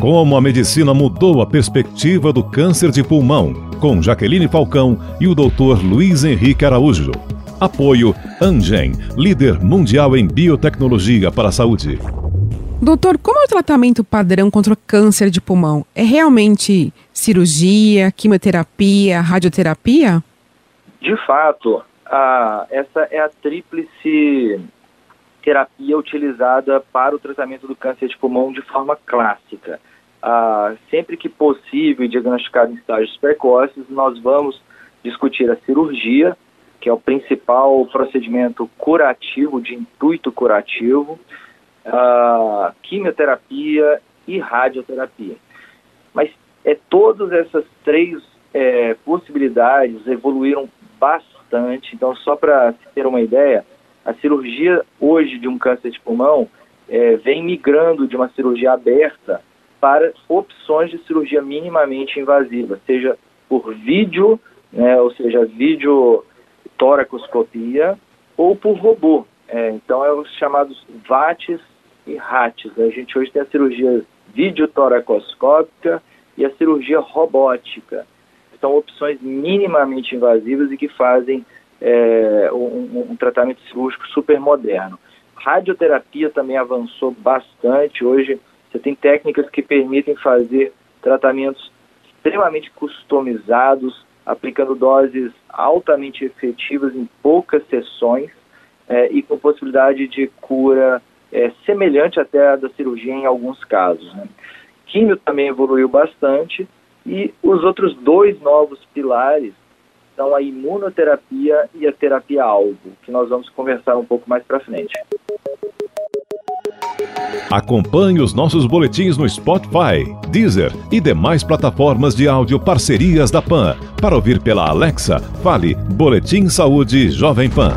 Como a medicina mudou a perspectiva do câncer de pulmão, com Jaqueline Falcão e o Dr. Luiz Henrique Araújo. Apoio Angen, líder mundial em biotecnologia para a saúde. Doutor, como é o tratamento padrão contra o câncer de pulmão? É realmente cirurgia, quimioterapia, radioterapia? De fato, a, essa é a tríplice terapia utilizada para o tratamento do câncer de pulmão de forma clássica. Ah, sempre que possível e diagnosticado em estágios precoces, nós vamos discutir a cirurgia, que é o principal procedimento curativo, de intuito curativo, a quimioterapia e radioterapia. Mas é, todas essas três é, possibilidades evoluíram bastante. Então, só para ter uma ideia, a cirurgia hoje de um câncer de pulmão é, vem migrando de uma cirurgia aberta para opções de cirurgia minimamente invasiva, seja por vídeo, né, ou seja, vídeo toracoscopia, ou por robô. É, então, é os chamados VATs e RATs. A gente hoje tem a cirurgia videotoracoscópica e a cirurgia robótica. São opções minimamente invasivas e que fazem é, um, um, tratamento cirúrgico super moderno. Radioterapia também avançou bastante. Hoje você tem técnicas que permitem fazer tratamentos extremamente customizados, aplicando doses altamente efetivas em poucas sessões é, e com possibilidade de cura é, semelhante até à da cirurgia em alguns casos. Né? Químio também evoluiu bastante e os outros dois novos pilares são a imunoterapia e a terapia-alvo, que nós vamos conversar um pouco mais para frente. Acompanhe os nossos boletins no Spotify, Deezer e demais plataformas de áudio parcerias da PAN. Para ouvir pela Alexa, fale Boletim Saúde Jovem Pan.